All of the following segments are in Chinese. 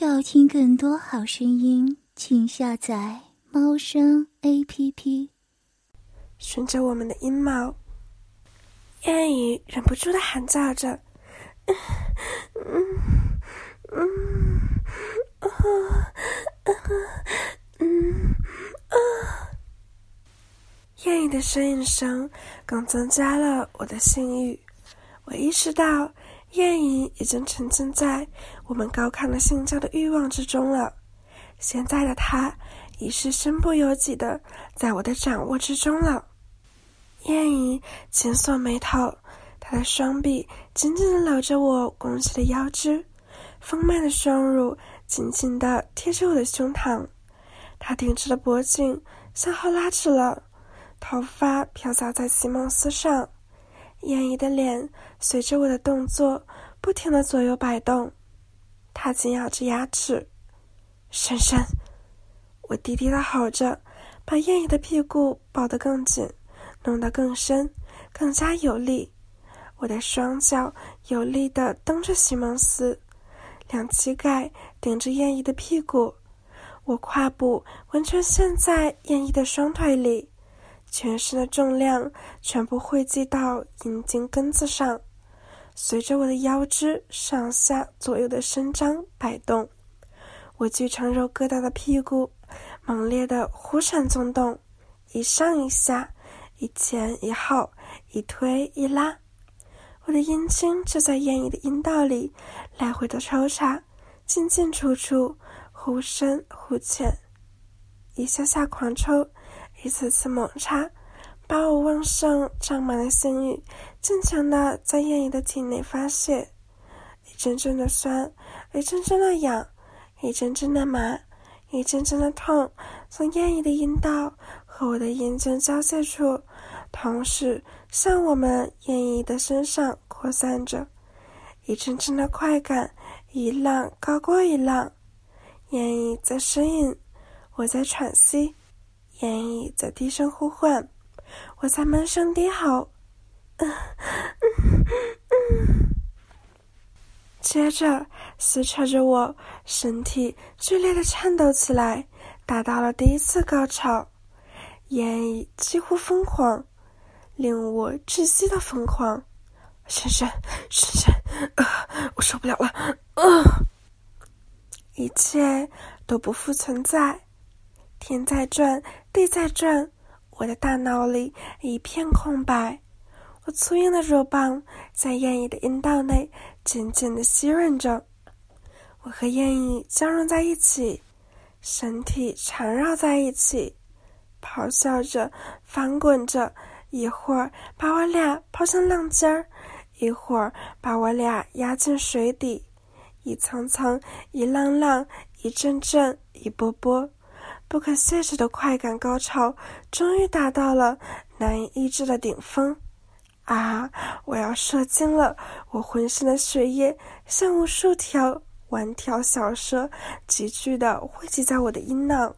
要听更多好声音，请下载猫声 A P P。顺着我们的阴毛，燕语忍不住的喊叫着：“嗯嗯嗯啊嗯啊！”燕的呻吟声更增加了我的性欲。我意识到。燕语已经沉浸在我们高亢的性交的欲望之中了。现在的他已是身不由己的在我的掌握之中了。燕姨紧锁眉头，她的双臂紧紧的搂着我拱起的腰肢，丰满的双乳紧紧的贴着我的胸膛。他挺直的脖颈向后拉直了，头发飘洒在席梦思上。燕姨的脸随着我的动作不停的左右摆动，他紧咬着牙齿，深深。我低低的吼着，把燕姨的屁股抱得更紧，弄得更深，更加有力。我的双脚有力的蹬着席梦思，两膝盖顶着燕姨的屁股，我胯部完全陷在燕姨的双腿里。全身的重量全部汇集到阴茎根子上，随着我的腰肢上下左右的伸张摆动，我巨长肉疙瘩的屁股猛烈的忽闪纵动，一上一下，一前一后，一推一拉，我的阴茎就在艳姨的阴道里来回的抽插，进进出出，忽深忽浅，一下下狂抽。一次次猛插，把我旺盛胀满了性欲尽情的在燕姨的体内发泄，一阵阵的酸，一阵阵的痒，一阵阵的麻，一阵阵的痛，从燕姨的阴道和我的阴茎交界处，同时向我们燕姨的身上扩散着，一阵阵的快感，一浪高过一浪，燕姨在呻吟，我在喘息。燕姨在低声呼唤，我在闷声低吼。接着撕扯着我身体，剧烈的颤抖起来，达到了第一次高潮。言语几乎疯狂，令我窒息的疯狂。深深深深，啊！我受不了了，啊！一切都不复存在。天在转，地在转，我的大脑里一片空白。我粗硬的肉棒在燕翼的阴道内紧紧的吸吮着，我和燕翼交融在一起，身体缠绕在一起，咆哮着，翻滚着，一会儿把我俩抛向浪尖儿，一会儿把我俩压进水底，一层层，一浪浪，一阵阵，一波波。不可限制的快感高潮终于达到了难以抑制的顶峰，啊！我要射精了！我浑身的血液像无数条弯条小蛇，急剧的汇集在我的阴囊，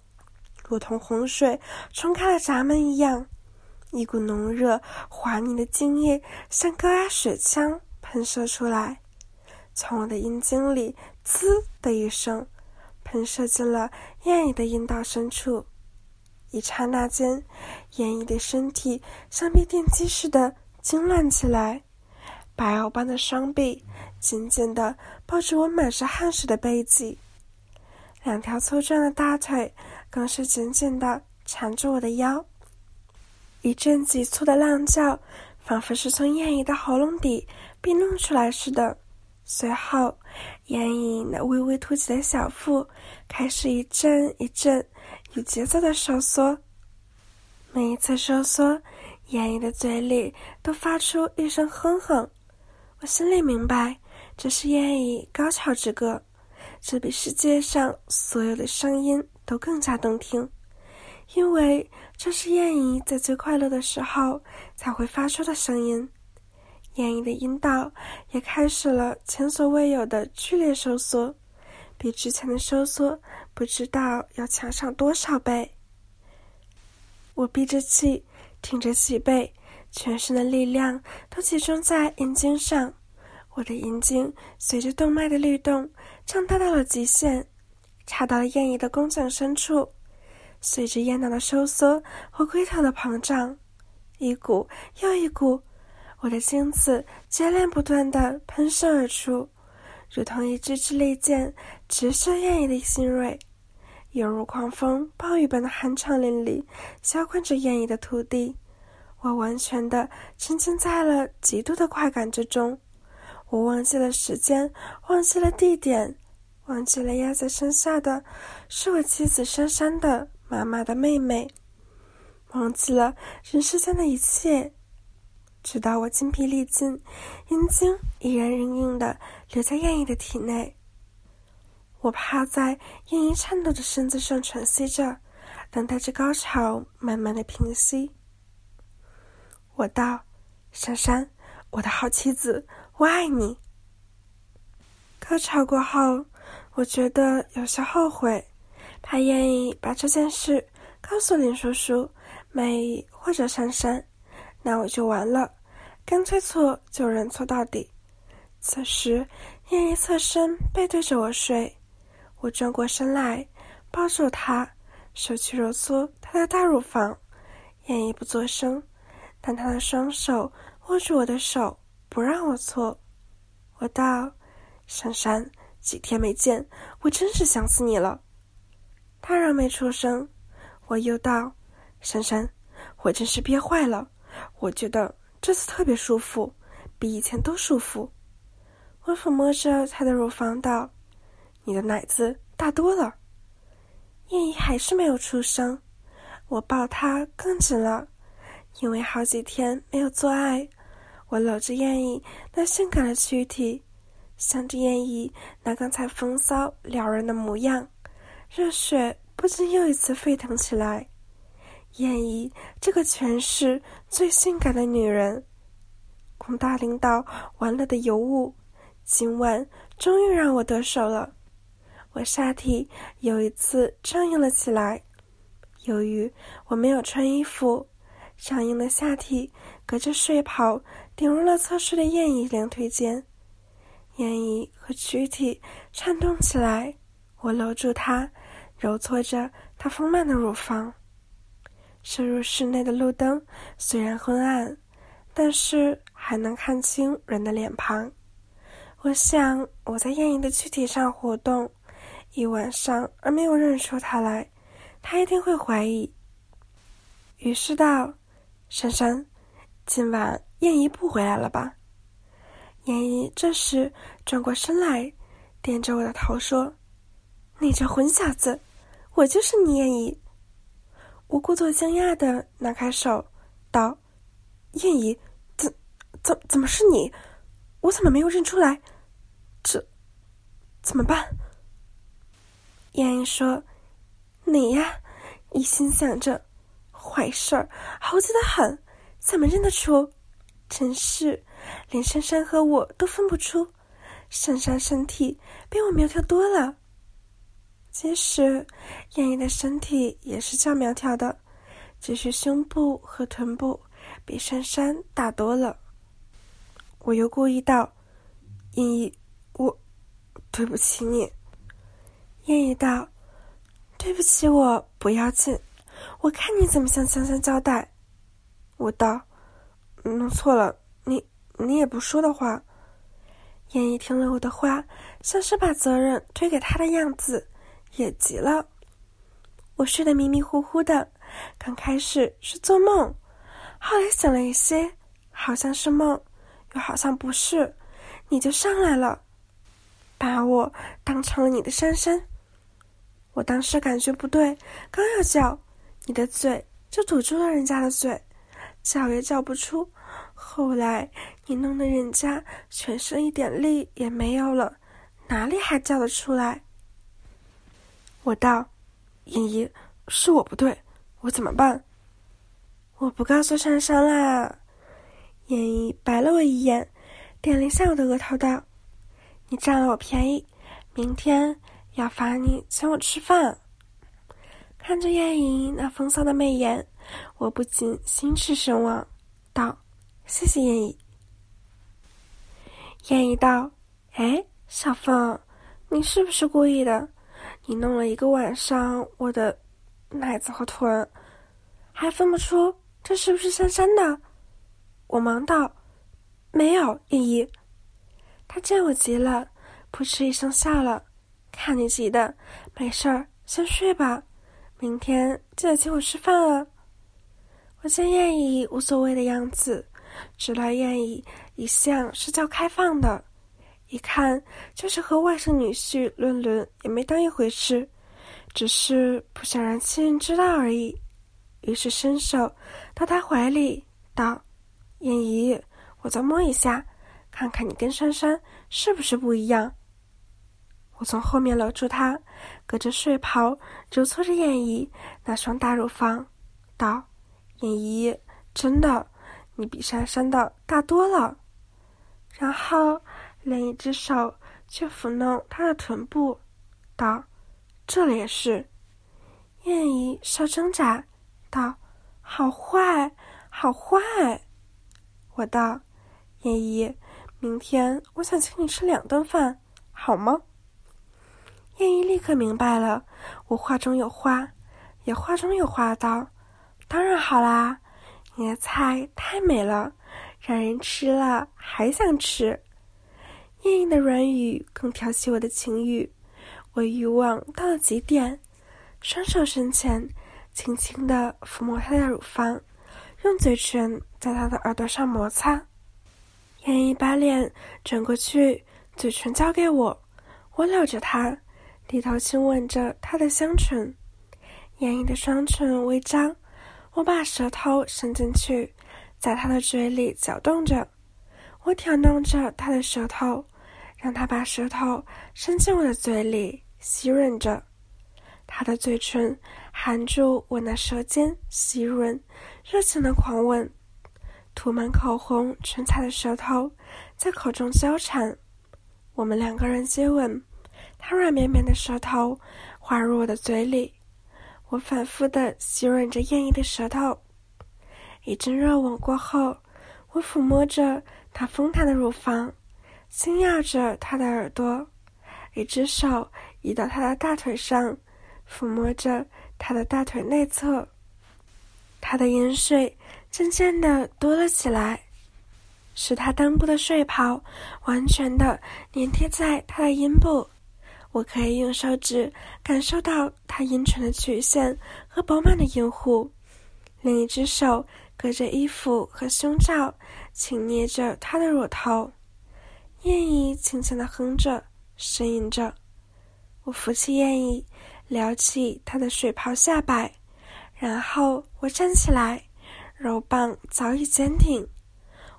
如同洪水冲开了闸门一样，一股浓热滑腻的精液像高压水枪喷射出来，从我的阴茎里“滋”的一声。喷射进了燕姨的阴道深处，一刹那间，燕姨的身体像被电击似的痉挛起来，白藕般的双臂紧紧地抱着我满是汗水的背脊，两条粗壮的大腿更是紧紧地缠住我的腰。一阵急促的浪叫，仿佛是从燕姨的喉咙底被弄出来似的。随后，燕影那微微凸起的小腹开始一阵一阵有节奏的收缩。每一次收缩，燕影的嘴里都发出一声哼哼。我心里明白，这是燕影高潮之歌，这比世界上所有的声音都更加动听，因为这是燕影在最快乐的时候才会发出的声音。燕翼的阴道也开始了前所未有的剧烈收缩，比之前的收缩不知道要强上多少倍。我闭着气，挺着脊背，全身的力量都集中在阴茎上，我的眼睛随着动脉的律动胀大到了极限，插到了燕姨的宫颈深处。随着咽囊的收缩和龟头的膨胀，一股又一股，我的精子接连不断的喷射而出，如同一支支利箭，直射艳姨的心蕊。犹如狂风暴雨般的酣畅淋漓，浇灌着燕翼的土地。我完全的沉浸在了极度的快感之中。我忘记了时间，忘记了地点，忘记了压在身下的是我妻子珊珊的妈妈的妹妹，忘记了人世间的一切，直到我精疲力尽，阴茎依然硬硬的留在燕姨的体内。我趴在燕姨颤抖的身子上喘息着，等待着高潮慢慢的平息。我道：“珊珊，我的好妻子，我爱你。”高潮过后，我觉得有些后悔，怕燕姨把这件事告诉林叔叔、美或者珊珊，那我就完了。干脆错就认错到底。此时，燕姨侧身背对着我睡。我转过身来，抱住他，手去揉搓他的大乳房，燕姨不作声，但他的双手握住我的手，不让我搓。我道：“珊珊，几天没见，我真是想死你了。”他仍没出声。我又道：“珊珊，我真是憋坏了，我觉得这次特别舒服，比以前都舒服。”我抚摸着他的乳房道。你的奶子大多了，燕姨还是没有出声。我抱她更紧了，因为好几天没有做爱。我搂着燕姨那性感的躯体，想着燕姨那刚才风骚撩人的模样，热血不禁又一次沸腾起来。燕姨这个全市最性感的女人，龚大领导玩乐的尤物，今晚终于让我得手了。我下体有一次僵硬了起来，由于我没有穿衣服，僵硬的下体隔着睡袍顶入了侧睡的燕姨两腿间，燕姨和躯体颤动起来。我搂住她，揉搓着她丰满的乳房。射入室内的路灯虽然昏暗，但是还能看清人的脸庞。我想我在燕姨的躯体上活动。一晚上而没有认出她来，她一定会怀疑。于是道：“珊珊，今晚燕姨不回来了吧？”燕姨这时转过身来，点着我的头说：“你这混小子，我就是你燕姨。”我故作惊讶的拿开手，道：“燕姨，怎怎怎么是你？我怎么没有认出来？这怎么办？”燕姨说：“你呀，一心想着坏事儿，猴急的很，怎么认得出？真是，连珊珊和我都分不出。珊珊身体比我苗条多了。其实，燕姨的身体也是较苗条的，只是胸部和臀部比珊珊大多了。”我又故意道：“燕姨，我对不起你。”燕姨道：“对不起，我不要紧，我看你怎么向香香交代。”我道：“弄错了，你你也不说的话。”燕姨听了我的话，像是把责任推给他的样子，也急了。我睡得迷迷糊糊的，刚开始是做梦，后来想了一些，好像是梦，又好像不是，你就上来了，把我当成了你的珊珊。我当时感觉不对，刚要叫，你的嘴就堵住了人家的嘴，叫也叫不出。后来你弄得人家全身一点力也没有了，哪里还叫得出来？我道：“燕姨，是我不对，我怎么办？”我不告诉珊珊啦。燕姨白了我一眼，点了一下我的额头，道：“你占了我便宜，明天。”要罚你请我吃饭。看着燕姨那风骚的媚眼，我不禁心驰神往，道：“谢谢燕姨。”燕姨道：“哎，小凤，你是不是故意的？你弄了一个晚上我的奶子和臀，还分不出这是不是珊珊的？”我忙道：“没有，燕姨。”他见我急了，扑哧一声笑了：“看你急的，没事儿，先睡吧，明天记得请我吃饭啊。”我见燕姨无所谓的样子，知道燕姨一向是较开放的，一看就是和外甥女婿论论也没当一回事，只是不想让亲人知道而已。于是伸手到他怀里道：“燕姨，我再摸一下，看看你跟珊珊是不是不一样。”我从后面搂住她，隔着睡袍揉搓着燕姨那双大乳房，道。燕姨，真的，你比珊珊的大多了。然后，另一只手却抚弄她的臀部，道：“这里也是。”燕姨稍挣扎，道：“好坏，好坏。”我道：“燕姨，明天我想请你吃两顿饭，好吗？”燕姨立刻明白了，我话中有话，也话中有话道。当然好啦，你的菜太美了，让人吃了还想吃。艳艳的软语更挑起我的情欲，我欲望到了极点，双手伸前，轻轻地抚摸她的乳房，用嘴唇在她的耳朵上摩擦。燕燕把脸转过去，嘴唇交给我，我搂着她，低头亲吻着她的香唇。燕燕的双唇微张。我把舌头伸进去，在她的嘴里搅动着，我挑弄着他的舌头，让他把舌头伸进我的嘴里吸吮着。他的嘴唇含住我那舌尖，吸吮，热情的狂吻，涂满口红唇彩的舌头在口中交缠。我们两个人接吻，他软绵绵的舌头滑入我的嘴里。我反复的吸吮着艳丽的舌头，一阵热吻过后，我抚摸着他丰弹的乳房，轻咬着他的耳朵，一只手移到他的大腿上，抚摸着他的大腿内侧。他的饮水渐渐的多了起来，使他裆部的睡袍完全的粘贴在他的阴部。我可以用手指感受到他阴唇的曲线和饱满的阴户，另一只手隔着衣服和胸罩轻捏着他的乳头。燕姨轻轻的哼着，呻吟着。我扶起燕姨，撩起她的水袍下摆，然后我站起来，肉棒早已坚挺。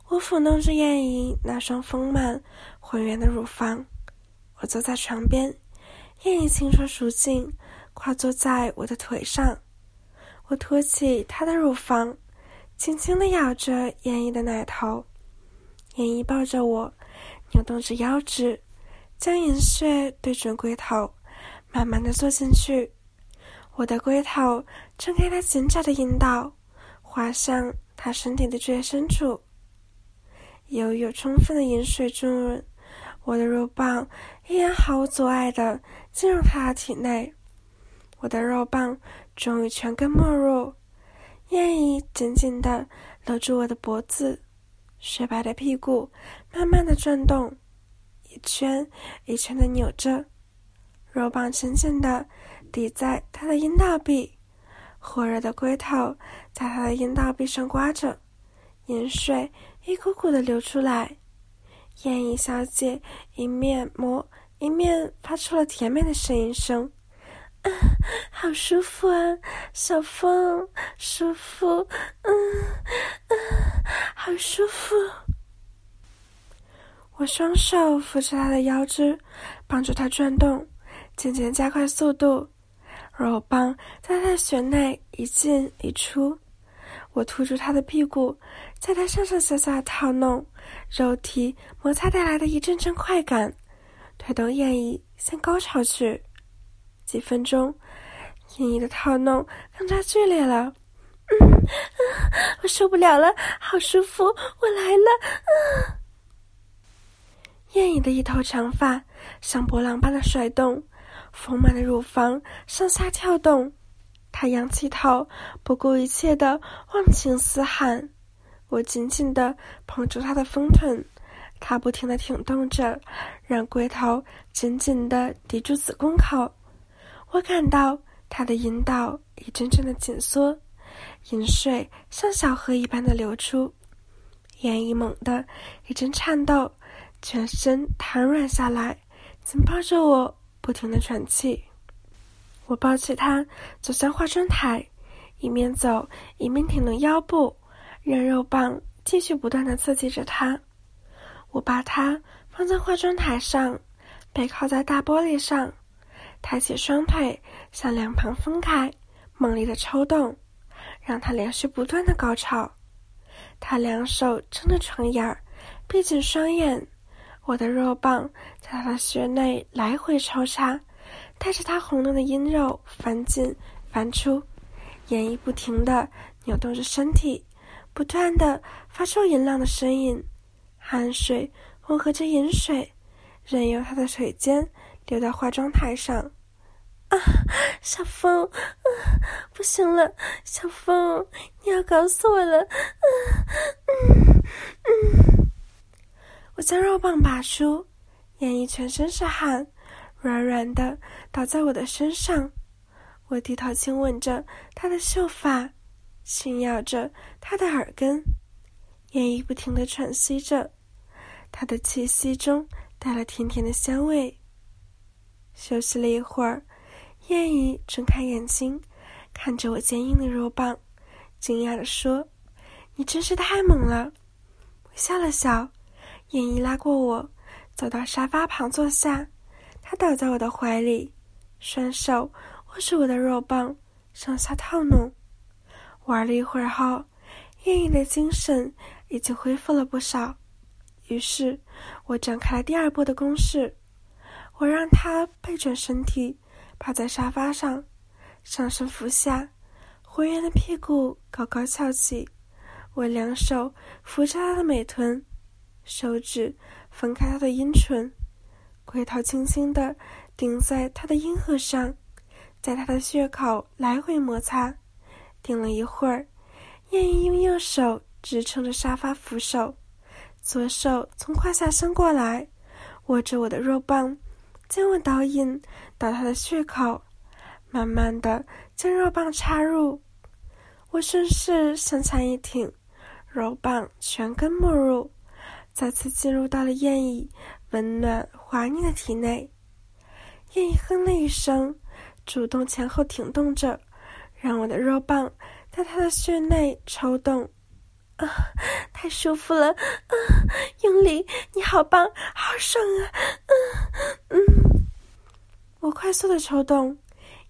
我抚弄着燕姨那双丰满浑圆的乳房。我坐在床边。燕姨轻车熟进，跨坐在我的腿上。我托起她的乳房，轻轻的咬着燕姨的奶头。燕姨抱着我，扭动着腰肢，将银穴对准龟头，慢慢的坐进去。我的龟头撑开她紧窄的阴道，滑向它身体的最深处。由于有充分的饮水滋润，我的肉棒依然毫无阻碍的。进入他的体内，我的肉棒终于全根没入。燕姨紧紧地搂住我的脖子，雪白的屁股慢慢的转动，一圈一圈的扭着，肉棒紧紧的抵在他的阴道壁，火热的龟头在他的阴道壁上刮着，盐水一股股的流出来。燕姨小姐一面摸。一面发出了甜美的呻吟声，啊，好舒服啊，小风，舒服，嗯，啊，好舒服。我双手扶着他的腰肢，帮助他转动，渐渐加快速度。肉棒在他的穴内一进一出，我突住他的屁股，在他上上下下套弄，肉体摩擦带来的一阵阵快感。推动燕姨向高潮去，几分钟，燕姨的套弄更加剧烈了。嗯，我受不了了，好舒服，我来了。嗯燕姨的一头长发像波浪般的甩动，丰满的乳房上下跳动。她仰起头，不顾一切的忘情嘶喊。我紧紧的捧住她的丰臀，她不停的挺动着，让龟头紧紧的抵住子宫口。我感到他的阴道一阵阵的紧缩，饮水像小河一般的流出。眼一猛地一阵颤抖。全身瘫软下来，紧抱着我，不停的喘气。我抱起他，走向化妆台，一面走一面挺动腰部，让肉棒继续不断的刺激着他。我把他放在化妆台上，背靠在大玻璃上，抬起双腿向两旁分开，猛烈的抽动，让他连续不断的高潮。他两手撑着床沿儿，闭紧双眼。我的肉棒在他的穴内来回抽插，带着他红嫩的阴肉翻进翻出，演绎不停地扭动着身体，不断地发出淫浪的声音，汗水混合着饮水，任由他的腿尖流到化妆台上。啊，小风，啊，不行了，小风，你要搞死我了，嗯，嗯，嗯。我将肉棒拔出，燕姨全身是汗，软软的倒在我的身上。我低头亲吻着她的秀发，轻咬着她的耳根。燕姨不停的喘息着，她的气息中带了甜甜的香味。休息了一会儿，燕姨睁开眼睛，看着我坚硬的肉棒，惊讶的说：“你真是太猛了。”我笑了笑。燕姨拉过我，走到沙发旁坐下。她倒在我的怀里，双手握住我的肉棒，上下套弄。玩了一会儿后，燕姨的精神已经恢复了不少。于是，我展开了第二波的攻势。我让她背转身体，趴在沙发上，上身俯下，浑圆的屁股高高翘起。我两手扶着她的美臀。手指分开他的阴唇，龟头轻轻地顶在他的阴核上，在他的血口来回摩擦。顶了一会儿，燕姨用右手支撑着沙发扶手，左手从胯下伸过来，握着我的肉棒，将我导引到他的血口，慢慢的将肉棒插入。我顺势向前一挺，肉棒全根没入。再次进入到了燕姨温暖滑腻的体内，燕姨哼了一声，主动前后挺动着，让我的肉棒在他的穴内抽动。啊，太舒服了！啊，用力！你好棒，好爽啊！嗯，快速的抽动，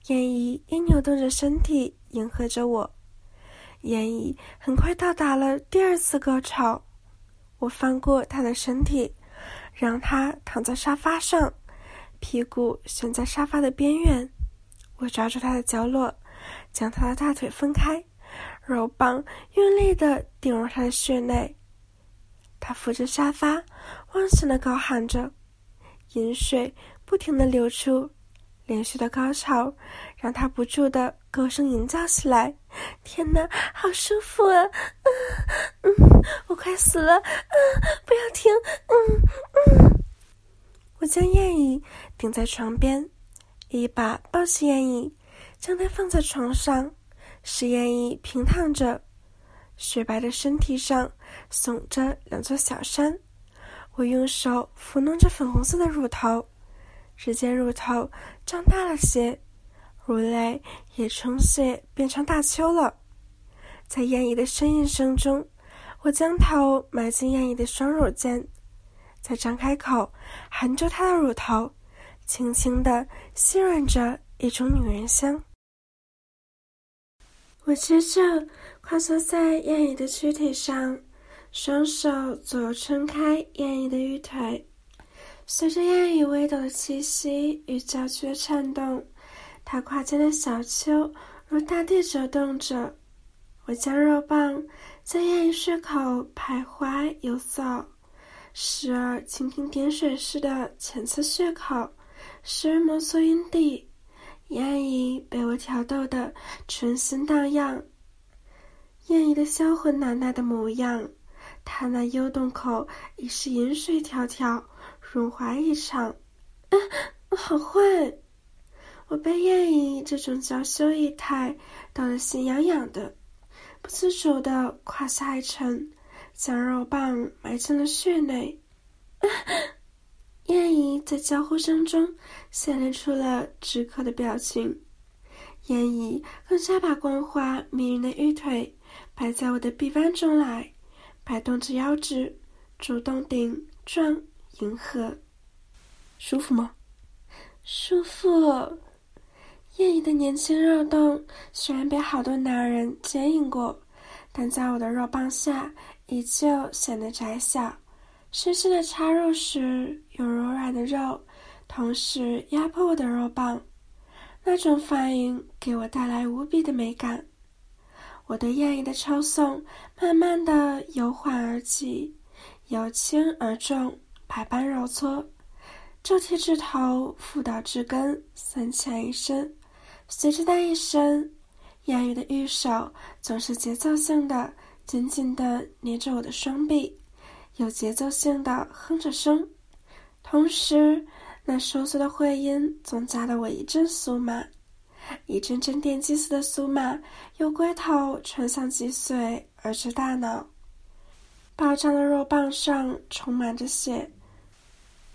燕姨也扭动着身体迎合着我。燕姨很快到达了第二次高潮。我翻过他的身体，让他躺在沙发上，屁股悬在沙发的边缘。我抓住他的角落，将他的大腿分开，肉棒用力的顶入他的穴内。他扶着沙发，忘情的高喊着，饮水不停的流出。连续的高潮让他不住的高声吟叫起来：“天哪，好舒服啊！嗯嗯，我快死了！嗯，不要停！嗯嗯。”我将燕姨顶在床边，一把抱起燕姨，将她放在床上，使燕姨平躺着，雪白的身体上耸着两座小山。我用手抚弄着粉红色的乳头。只见乳头胀大了些，乳蕾也充血变成大丘了。在燕姨的呻吟声中，我将头埋进燕姨的双乳间，再张开口含住她的乳头，轻轻地吸吮着一种女人香。我接着跨坐在燕姨的躯体上，双手左右撑开燕姨的玉腿。随着燕姨微抖的气息与娇躯的颤动，她胯间的小丘如大地折动着。我将肉棒在燕姨穴口徘徊游走，时而蜻蜓点水似的浅刺血口，时而摩挲阴蒂。燕姨被我挑逗得春心荡漾。燕姨的销魂奶奶的模样，她那幽洞口已是银水迢迢，辱华一场。啊，好坏！我被燕姨这种娇羞仪态逗得心痒痒的，不自主的胯下一沉，将肉棒埋进了穴内。燕姨在娇呼声中显露出了止渴的表情，燕姨更加把光滑迷人的玉腿摆在我的臂弯中来，摆动着腰肢，主动顶撞迎合，舒服吗？舒服。燕姨的年轻肉洞虽然被好多男人接应过，但在我的肉棒下依旧显得窄小。深深的插入时，有柔软的肉同时压迫我的肉棒，那种反应给我带来无比的美感。我对艳姨的抽送慢慢的由缓而急，由轻而重，百般揉搓，皱体指头抚到至根，三前一伸，随着那一伸，艳姨的玉手总是节奏性的紧紧的捏着我的双臂。有节奏性的哼着声，同时那收缩的会音总加得我一阵酥麻，一阵阵电击似的酥麻由龟头传向脊髓而至大脑。暴胀的肉棒上充满着血，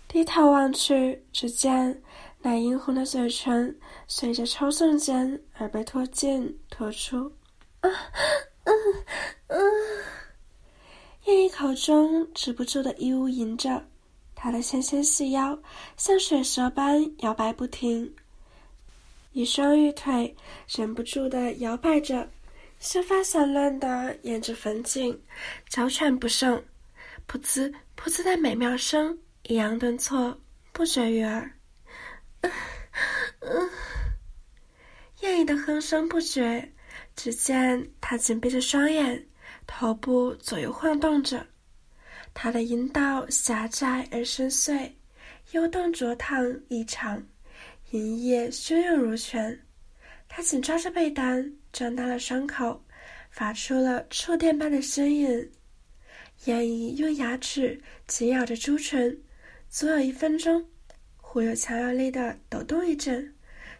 低头望去，只见那殷红的嘴唇随着抽送间而被拖进拖出。啊，嗯，嗯。燕姨口中止不住的咿呜吟着，她的纤纤细腰像水蛇般摇摆不停，一双玉腿忍不住的摇摆着，秀发散乱的沿着粉颈，娇喘不胜，噗呲噗呲的美妙声抑扬顿挫，不绝于耳。燕姨的哼声不绝，只见她紧闭着双眼。头部左右晃动着，他的阴道狭窄而深邃，幽洞灼烫异常，银液汹涌如泉。他紧抓着被单，张大了伤口，发出了触电般的呻吟。燕姨用牙齿紧咬着朱唇，足有一分钟，忽又强有力的抖动一阵，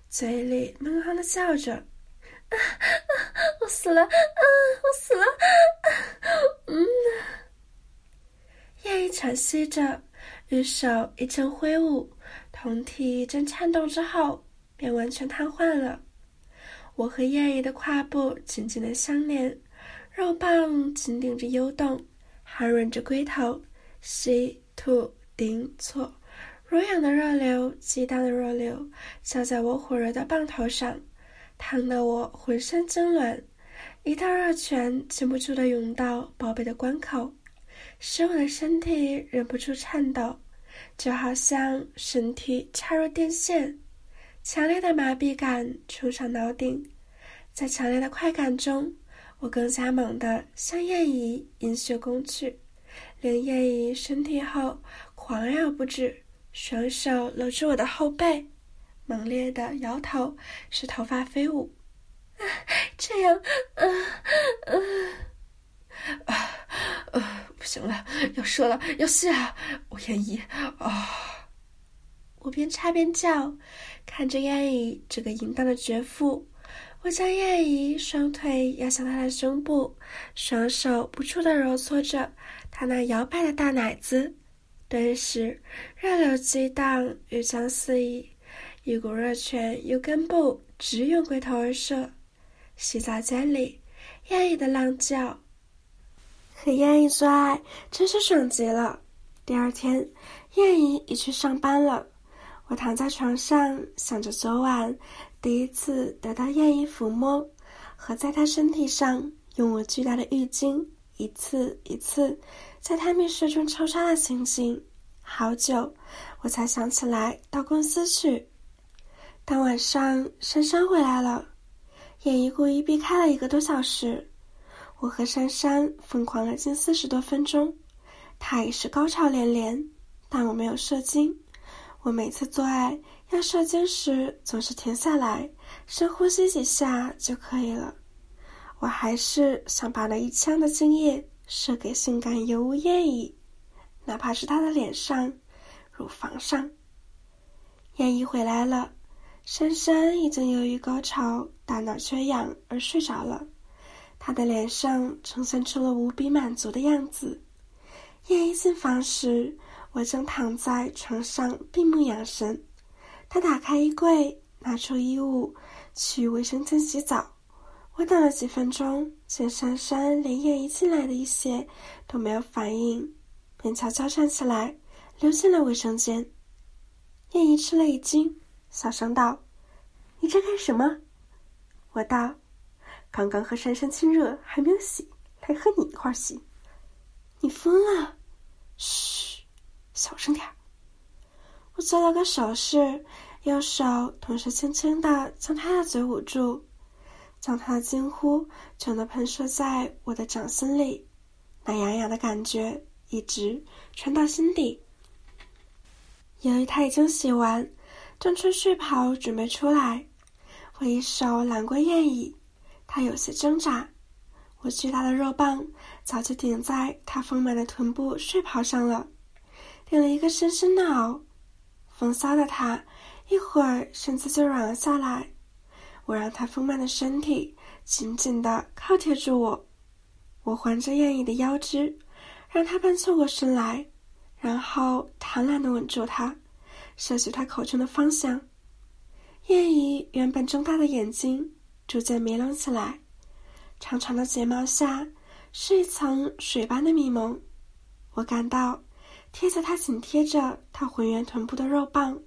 嘴里闷哼的叫着。啊啊！我死了！啊！我死了！啊 嗯。叶一喘息着，玉手一阵挥舞，酮体一阵颤动之后，便完全瘫痪了。我和叶姨的胯部紧紧的相连，肉棒紧顶着幽洞，含润着龟头，吸吐顶错，如痒的热流，激荡的热流，浇在我火热的棒头上。烫得我浑身痉挛，一道热泉禁不住的涌到宝贝的关口，使我的身体忍不住颤抖，就好像身体插入电线。强烈的麻痹感冲上脑顶，在强烈的快感中，我更加猛地向燕姨饮血攻去，令燕姨身体后狂摇不止，双手搂住我的后背。猛烈的摇头，使头发飞舞。这样，啊，啊，啊，不行了，要射了，要泄啊！我愿意啊！我边插边叫，看着燕姨这个淫荡的绝妇，我将燕姨双腿压向她的胸部，双手不住的揉搓着她那摇摆的大奶子，顿时热流激荡，欲将四溢。一股热泉由根部直涌龟头而射，洗澡间里，艳姨的浪叫。和艳姨做爱真是爽极了。第二天，艳姨已去上班了。我躺在床上，想着昨晚第一次得到燕姨抚摸，和在她身体上用我巨大的浴巾一次一次在他密室中抽插的情形。好久，我才想起来到公司去。当晚上，珊珊回来了，也一故意避开了一个多小时。我和珊珊疯狂了近四十多分钟，他已是高潮连连，但我没有射精。我每次做爱要射精时，总是停下来深呼吸几下就可以了。我还是想把那一枪的精液射给性感尤物艳姨，哪怕是她的脸上、乳房上。艳姨回来了，珊珊已经由于高潮、大脑缺氧而睡着了，她的脸上呈现出了无比满足的样子。艳姨进房时。我正躺在床上闭目养神，他打开衣柜，拿出衣物，去卫生间洗澡。我等了几分钟，见珊珊连燕姨进来的一些都没有反应，便悄悄站起来，溜进了卫生间。燕姨吃了一惊，小声道：“你在干什么？”我道：“刚刚和珊珊亲热，还没有洗，来和你一块洗。”你疯了？嘘。小声点儿。我做了个手势，右手同时轻轻的将他的嘴捂住，将他的惊呼全都喷射在我的掌心里，那痒痒的感觉一直传到心底。由于他已经洗完，正穿睡袍准备出来，我一手揽过燕椅，他有些挣扎，我巨大的肉棒早就顶在他丰满的臀部睡袍上了。顶了一个深深的袄，风骚的他一会儿身子就软了下来。我让他丰满的身体紧紧的靠贴住我，我环着燕翼的腰肢，让他半侧过身来，然后贪婪的吻住他，摄取他口中的芳香。燕翼原本睁大的眼睛逐渐迷瞪起来，长长的睫毛下是一层水般的迷蒙。我感到。贴着他紧贴着他浑圆臀部的肉棒，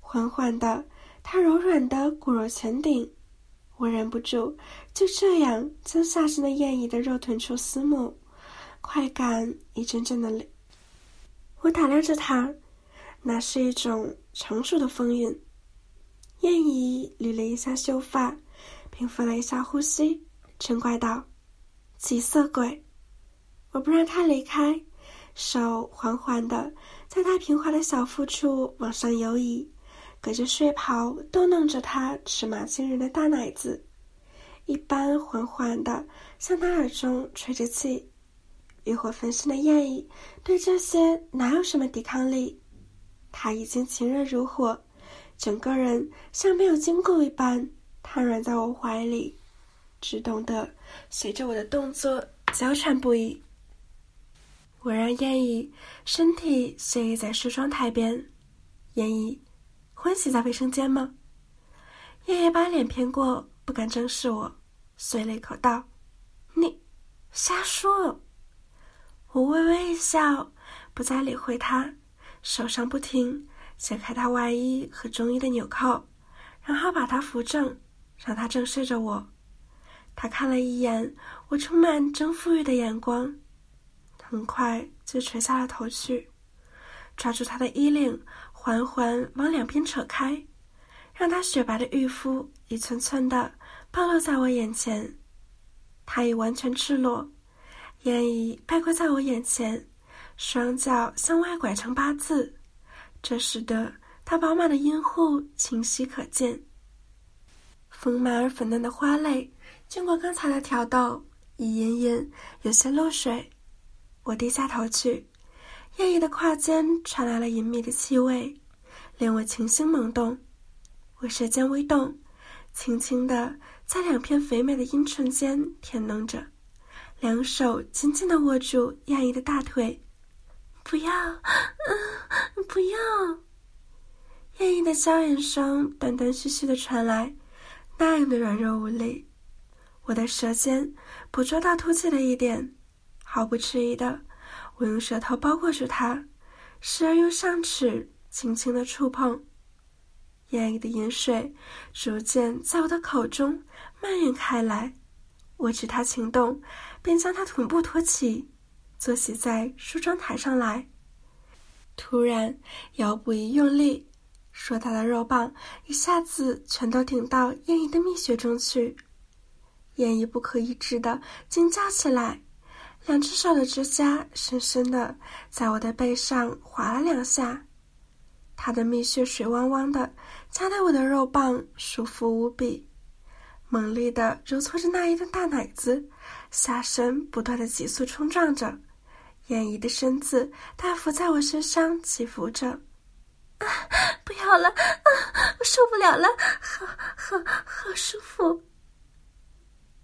缓缓的，他柔软的骨肉前顶，我忍不住就这样将下身的燕姨的肉臀处撕抹，快感一阵阵的。我打量着他，那是一种成熟的风韵。燕姨捋了一下秀发，平复了一下呼吸，嗔怪道：“几色鬼！”我不让他离开。手缓缓的在他平滑的小腹处往上游移，隔着睡袍逗弄着他尺码惊人的大奶子，一般缓缓地向他耳中吹着气。欲火焚身的艳意对这些哪有什么抵抗力？他已经情热如火，整个人像没有经过一般瘫软在我怀里，只懂得随着我的动作娇喘不已。我让燕姨身体斜倚在梳妆台边，燕姨，欢喜在卫生间吗？夜夜把脸偏过，不敢正视我，碎了一口道：“你瞎说。”我微微一笑，不再理会他，手上不停解开他外衣和中衣的纽扣，然后把他扶正，让他正视着我。他看了一眼我充满征服欲的眼光。很快就垂下了头去，抓住他的衣领，缓缓往两边扯开，让他雪白的玉肤一寸寸的暴露在我眼前。他已完全赤裸，眼已背跪在我眼前，双脚向外拐成八字，这使得他饱满的阴户清晰可见。丰满而粉嫩的花蕾，经过刚才的挑逗，已隐隐有些漏水。我低下头去，艳丽的胯间传来了隐秘的气味，令我情心萌动。我舌尖微动，轻轻的在两片肥美的阴唇间舔弄着，两手紧紧的握住艳丽的大腿。不要，嗯，不要！艳丽的娇吟声断断续续的传来，那样的软弱无力。我的舌尖捕捉到凸起的一点。毫不迟疑的，我用舌头包裹住它，时而用上齿轻轻的触碰。艳丽的饮水逐渐在我的口中蔓延开来，我知他情动，便将他臀部托起，坐席在梳妆台上来。突然腰部一用力，硕大的肉棒一下子全都顶到艳丽的蜜穴中去，艳丽不可抑制的惊叫起来。两只手的指甲深深的在我的背上划了两下，他的蜜穴水汪汪的，夹得我的肉棒舒服无比，猛力的揉搓着那一顿大奶子，下身不断的急速冲撞着，燕姨的身子大幅在我身上起伏着，啊，不要了，啊，我受不了了，好好好舒服。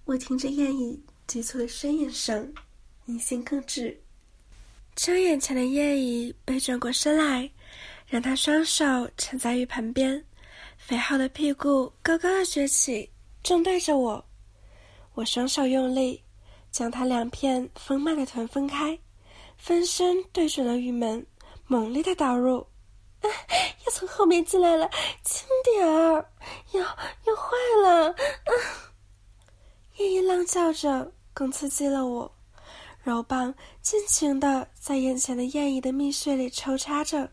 我听着燕姨急促的呻吟声。阴心更至，将眼前的叶姨背转过身来，让她双手撑在浴盆边，肥厚的屁股高高的撅起，正对着我。我双手用力，将她两片丰满的臀分开，分身对准了玉门，猛力的导入。啊！又从后面进来了，轻点儿，要要坏了！啊！叶姨浪叫着，更刺激了我。柔棒尽情的在眼前的燕姨的蜜穴里抽插着，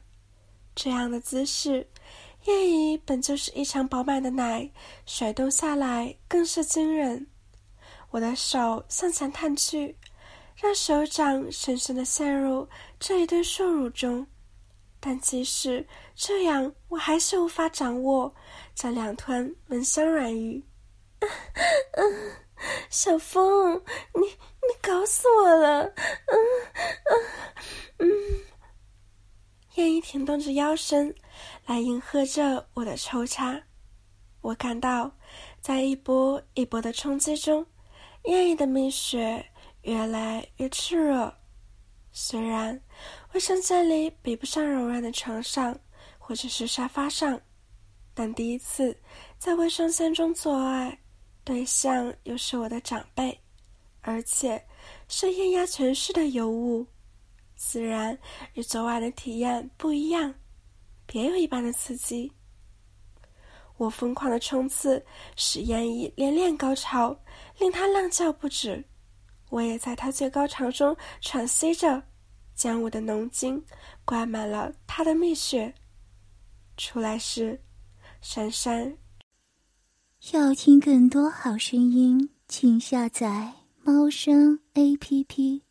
这样的姿势，燕姨本就是异常饱满的奶，甩动下来更是惊人。我的手向前探去，让手掌深深的陷入这一对瘦乳中，但即使这样，我还是无法掌握这两团温香软玉。小风，你你搞死我了！嗯嗯嗯。燕姨停动着腰身，来迎合着我的抽插。我感到，在一波一波的冲击中，燕姨的蜜雪越来越炽热。虽然卫生间里比不上柔软的床上或者是沙发上，但第一次在卫生间中做爱。对象又是我的长辈，而且是艳压全市的尤物，自然与昨晚的体验不一样，别有一般的刺激。我疯狂的冲刺使燕姨连连高潮，令她浪叫不止。我也在她最高潮中喘息着，将我的浓精灌满了她的蜜穴。出来时，珊珊。要听更多好声音，请下载猫声 A P P。